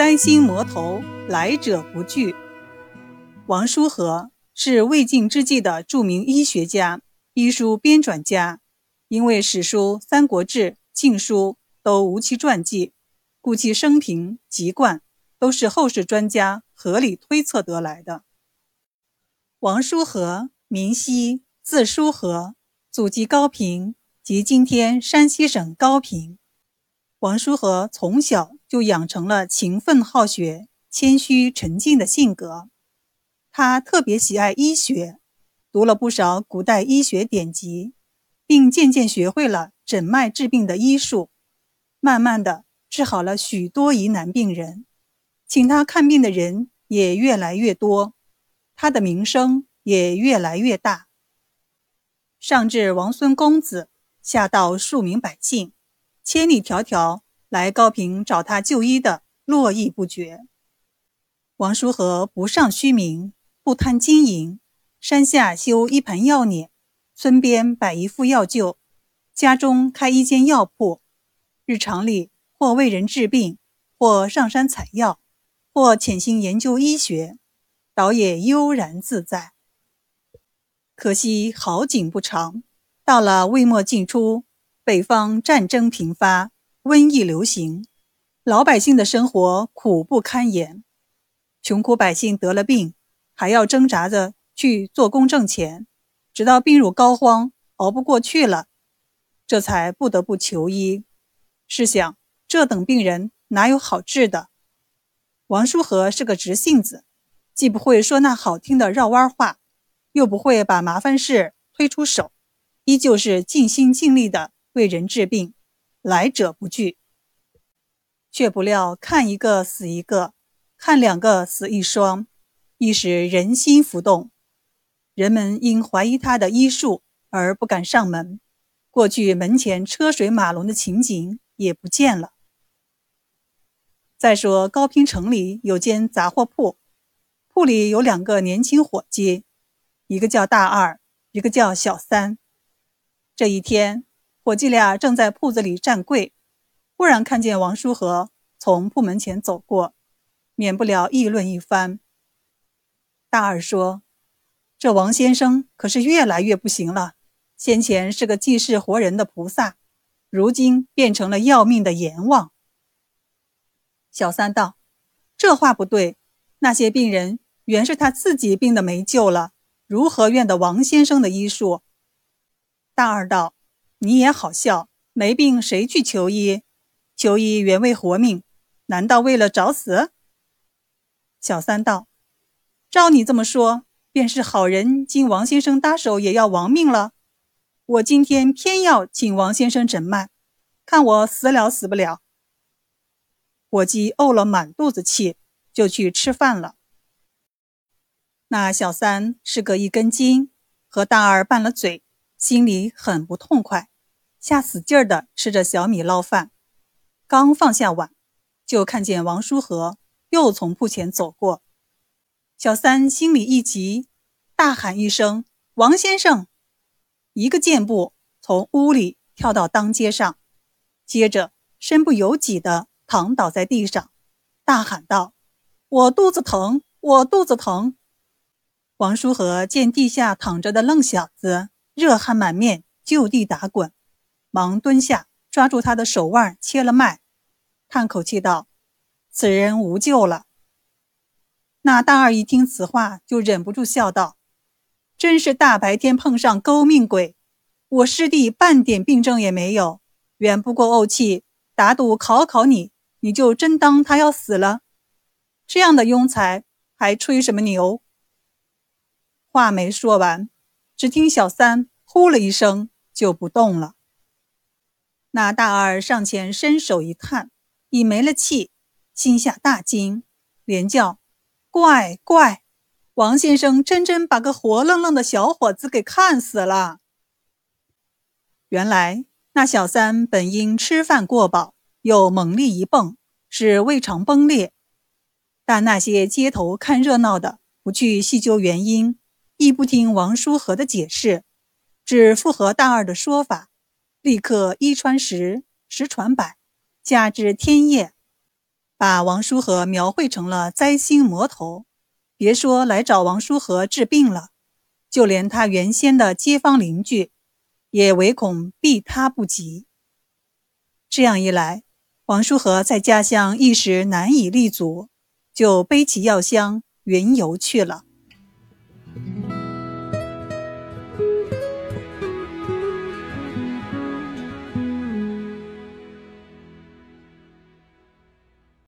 三星魔头，来者不拒。王叔和是魏晋之际的著名医学家、医书编纂家，因为史书《三国志》《晋书》都无其传记，故其生平籍贯都是后世专家合理推测得来的。王叔和，名熙，字叔和，祖籍高平，即今天山西省高平。王叔和从小就养成了勤奋好学、谦虚沉静的性格。他特别喜爱医学，读了不少古代医学典籍，并渐渐学会了诊脉治病的医术，慢慢的治好了许多疑难病人，请他看病的人也越来越多，他的名声也越来越大。上至王孙公子，下到庶民百姓。千里迢迢来高平找他就医的络绎不绝。王叔和不上虚名，不贪金银，山下修一盘药碾，村边摆一副药臼，家中开一间药铺，日常里或为人治病，或上山采药，或潜心研究医学，倒也悠然自在。可惜好景不长，到了魏末晋初。北方战争频发，瘟疫流行，老百姓的生活苦不堪言。穷苦百姓得了病，还要挣扎着去做工挣钱，直到病入膏肓，熬不过去了，这才不得不求医。试想，这等病人哪有好治的？王叔和是个直性子，既不会说那好听的绕弯话，又不会把麻烦事推出手，依旧是尽心尽力的。为人治病，来者不拒，却不料看一个死一个，看两个死一双，一时人心浮动。人们因怀疑他的医术而不敢上门，过去门前车水马龙的情景也不见了。再说高平城里有间杂货铺，铺里有两个年轻伙计，一个叫大二，一个叫小三。这一天。伙计俩正在铺子里站柜，忽然看见王叔和从铺门前走过，免不了议论一番。大二说：“这王先生可是越来越不行了，先前是个济世活人的菩萨，如今变成了要命的阎王。”小三道：“这话不对，那些病人原是他自己病的没救了，如何怨得王先生的医术？”大二道。你也好笑，没病谁去求医？求医原为活命，难道为了找死？小三道：“照你这么说，便是好人经王先生搭手也要亡命了。我今天偏要请王先生诊脉，看我死了死不了。”伙计怄了满肚子气，就去吃饭了。那小三是个一根筋，和大二拌了嘴，心里很不痛快。下死劲儿的吃着小米捞饭，刚放下碗，就看见王叔和又从铺前走过。小三心里一急，大喊一声：“王先生！”一个箭步从屋里跳到当街上，接着身不由己地躺倒在地上，大喊道：“我肚子疼，我肚子疼！”王叔和见地下躺着的愣小子，热汗满面，就地打滚。忙蹲下，抓住他的手腕，切了脉，叹口气道：“此人无救了。”那大二一听此话，就忍不住笑道：“真是大白天碰上勾命鬼！我师弟半点病症也没有，远不过怄气，打赌考考你，你就真当他要死了？这样的庸才，还吹什么牛？”话没说完，只听小三呼了一声，就不动了。那大二上前伸手一探，已没了气，心下大惊，连叫：“怪怪！王先生真真把个活愣愣的小伙子给看死了。”原来那小三本因吃饭过饱，又猛力一蹦，使胃肠崩裂。但那些街头看热闹的不去细究原因，亦不听王叔和的解释，只附和大二的说法。立刻一传十，十传百，加之天夜，把王叔和描绘成了灾星魔头。别说来找王叔和治病了，就连他原先的街坊邻居，也唯恐避他不及。这样一来，王叔和在家乡一时难以立足，就背起药箱云游去了。